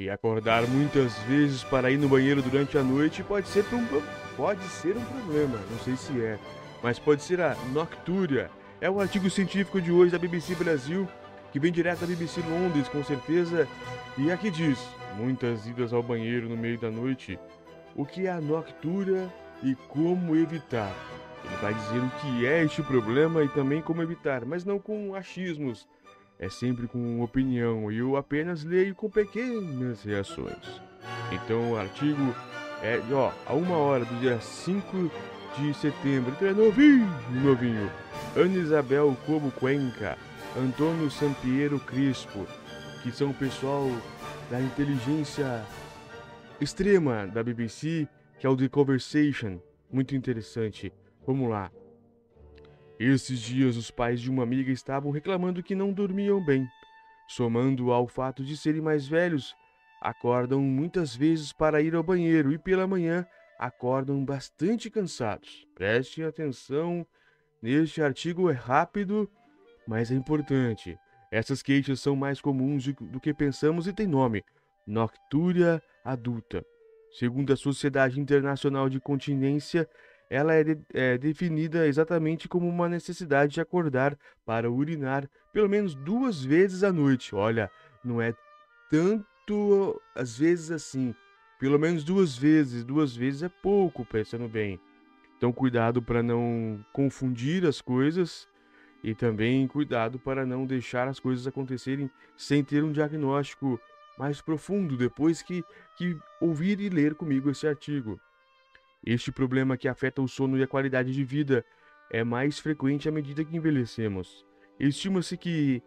E acordar muitas vezes para ir no banheiro durante a noite pode ser um, pode ser um problema, não sei se é, mas pode ser a noctúria. É o artigo científico de hoje da BBC Brasil, que vem direto da BBC Londres, com certeza, e aqui diz: muitas idas ao banheiro no meio da noite. O que é a noctúria e como evitar? Ele vai dizer o que é este problema e também como evitar, mas não com achismos é sempre com opinião e eu apenas leio com pequenas reações. Então o artigo é, ó, a uma hora do dia 5 de setembro, então é novinho, novinho. Ana Isabel Como Cuenca, Antônio Sampiero Crispo, que são o pessoal da inteligência extrema da BBC, que é o The Conversation, muito interessante. Vamos lá. Esses dias os pais de uma amiga estavam reclamando que não dormiam bem. Somando ao fato de serem mais velhos, acordam muitas vezes para ir ao banheiro e pela manhã acordam bastante cansados. Preste atenção, neste artigo é rápido, mas é importante. Essas queixas são mais comuns do que pensamos e têm nome: noctúria adulta. Segundo a Sociedade Internacional de Continência, ela é, de, é, definida exatamente como uma necessidade de acordar para urinar pelo menos duas vezes à noite. Olha, não é tanto às vezes assim. Pelo menos duas vezes. Duas vezes é pouco, pensando bem. Então, cuidado para não confundir as coisas e também cuidado para não deixar as coisas acontecerem sem ter um diagnóstico mais profundo depois que, que ouvir e ler comigo esse artigo. Este problema que afeta o sono e a qualidade de vida é mais frequente à medida que envelhecemos. Estima-se que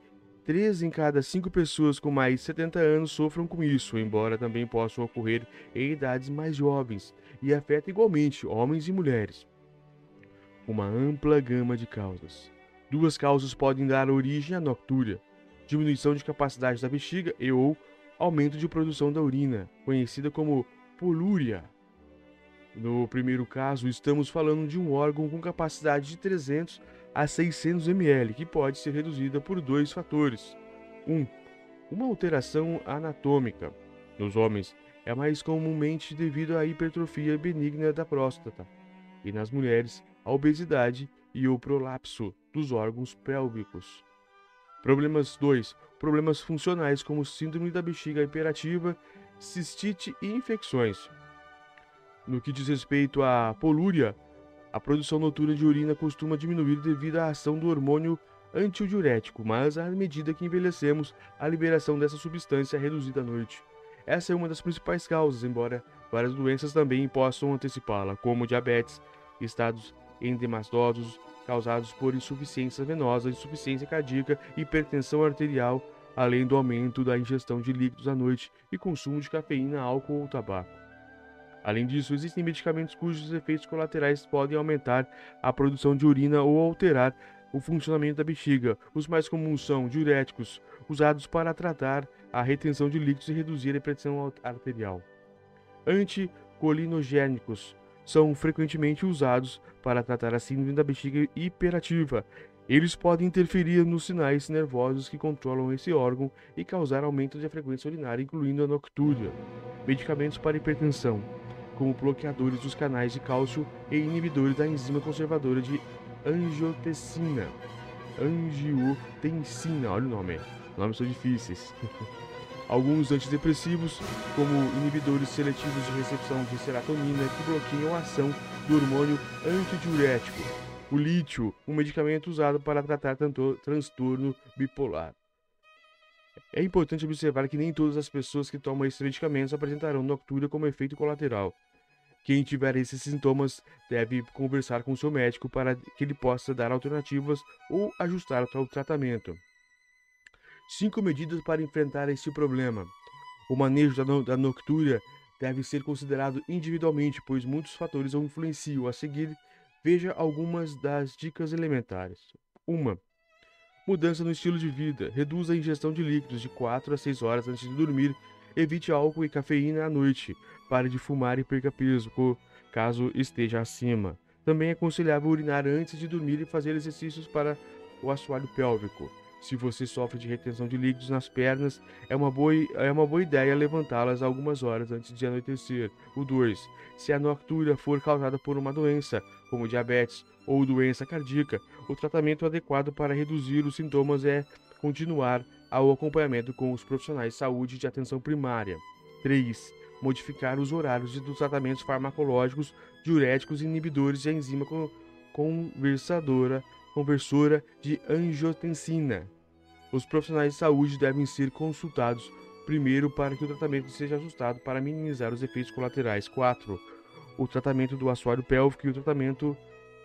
3 em cada 5 pessoas com mais de 70 anos sofram com isso, embora também possam ocorrer em idades mais jovens e afeta igualmente homens e mulheres. Uma ampla gama de causas. Duas causas podem dar origem à noctúria: diminuição de capacidade da bexiga e ou aumento de produção da urina, conhecida como polúria. No primeiro caso, estamos falando de um órgão com capacidade de 300 a 600 ml, que pode ser reduzida por dois fatores. 1. Um, uma alteração anatômica. Nos homens, é mais comumente devido à hipertrofia benigna da próstata, e nas mulheres, a obesidade e o prolapso dos órgãos pélvicos. Problemas 2. Problemas funcionais como síndrome da bexiga hiperativa, cistite e infecções. No que diz respeito à polúria, a produção noturna de urina costuma diminuir devido à ação do hormônio antidiurético, mas à medida que envelhecemos, a liberação dessa substância é reduzida à noite. Essa é uma das principais causas, embora várias doenças também possam antecipá-la, como diabetes, estados endemastosos causados por insuficiência venosa, insuficiência cardíaca, hipertensão arterial, além do aumento da ingestão de líquidos à noite e consumo de cafeína, álcool ou tabaco. Além disso, existem medicamentos cujos efeitos colaterais podem aumentar a produção de urina ou alterar o funcionamento da bexiga. Os mais comuns são diuréticos, usados para tratar a retenção de líquidos e reduzir a pressão arterial. Anticolinogênicos são frequentemente usados para tratar a síndrome da bexiga hiperativa. Eles podem interferir nos sinais nervosos que controlam esse órgão e causar aumento da frequência urinária, incluindo a noctúria. Medicamentos para hipertensão como bloqueadores dos canais de cálcio e inibidores da enzima conservadora de angiotensina. Angiotensina, olha o nome, nomes são difíceis. Alguns antidepressivos, como inibidores seletivos de recepção de serotonina, que bloqueiam a ação do hormônio antidiurético. O lítio, um medicamento usado para tratar transtorno bipolar. É importante observar que nem todas as pessoas que tomam esses medicamentos apresentarão noctúria como efeito colateral. Quem tiver esses sintomas deve conversar com seu médico para que ele possa dar alternativas ou ajustar o tratamento. Cinco medidas para enfrentar este problema. O manejo da, no da noctúria deve ser considerado individualmente, pois muitos fatores o influenciam. A seguir, veja algumas das dicas elementares. 1. Mudança no estilo de vida. Reduza a ingestão de líquidos de 4 a 6 horas antes de dormir. Evite álcool e cafeína à noite. Pare de fumar e perca peso, caso esteja acima. Também é aconselhável urinar antes de dormir e fazer exercícios para o assoalho pélvico. Se você sofre de retenção de líquidos nas pernas, é uma boa, é uma boa ideia levantá-las algumas horas antes de anoitecer. O 2. Se a noctúria for causada por uma doença, como diabetes ou doença cardíaca, o tratamento adequado para reduzir os sintomas é continuar ao acompanhamento com os profissionais de saúde de atenção primária. 3. Modificar os horários dos tratamentos farmacológicos, diuréticos inibidores de enzima conversadora, conversora de angiotensina. Os profissionais de saúde devem ser consultados primeiro para que o tratamento seja ajustado para minimizar os efeitos colaterais. 4. O tratamento do assoalho pélvico e o tratamento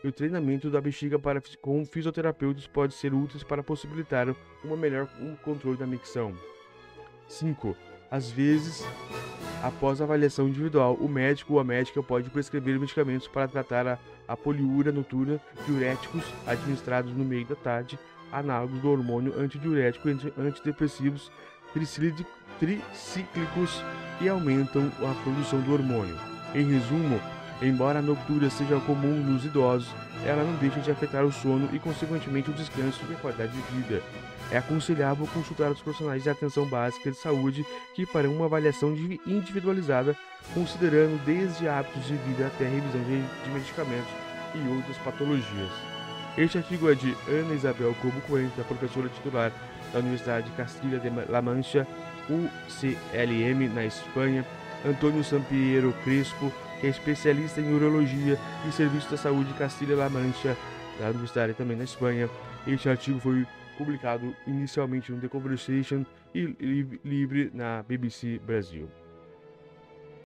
e o treinamento da bexiga para, com fisioterapeutas pode ser úteis para possibilitar uma melhor um controle da micção. 5. Às vezes, após avaliação individual, o médico ou a médica pode prescrever medicamentos para tratar a, a poliúria noturna, diuréticos administrados no meio da tarde, análogos do hormônio antidiurético e antidepressivos tricíclicos que aumentam a produção do hormônio. Em resumo, Embora a noctúria seja comum nos idosos, ela não deixa de afetar o sono e, consequentemente, o descanso e a qualidade de vida. É aconselhável consultar os profissionais de atenção básica de saúde que farão uma avaliação individualizada, considerando desde hábitos de vida até revisão de medicamentos e outras patologias. Este artigo é de Ana Isabel Cobo Coentro, professora titular da Universidade de Castilha de La Mancha, UCLM, na Espanha, Antônio Sampiero Crespo, que é especialista em urologia e serviço da saúde de Castilha-La Mancha, da Universidade também na Espanha. Este artigo foi publicado inicialmente no The Conversation e livre na BBC Brasil.